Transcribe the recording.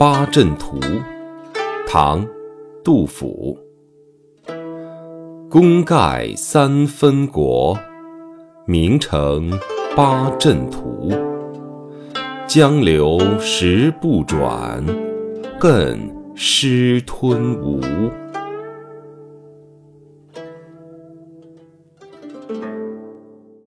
八阵图唐杜甫。功盖三分国名成八阵图江流石不转更失吞吴。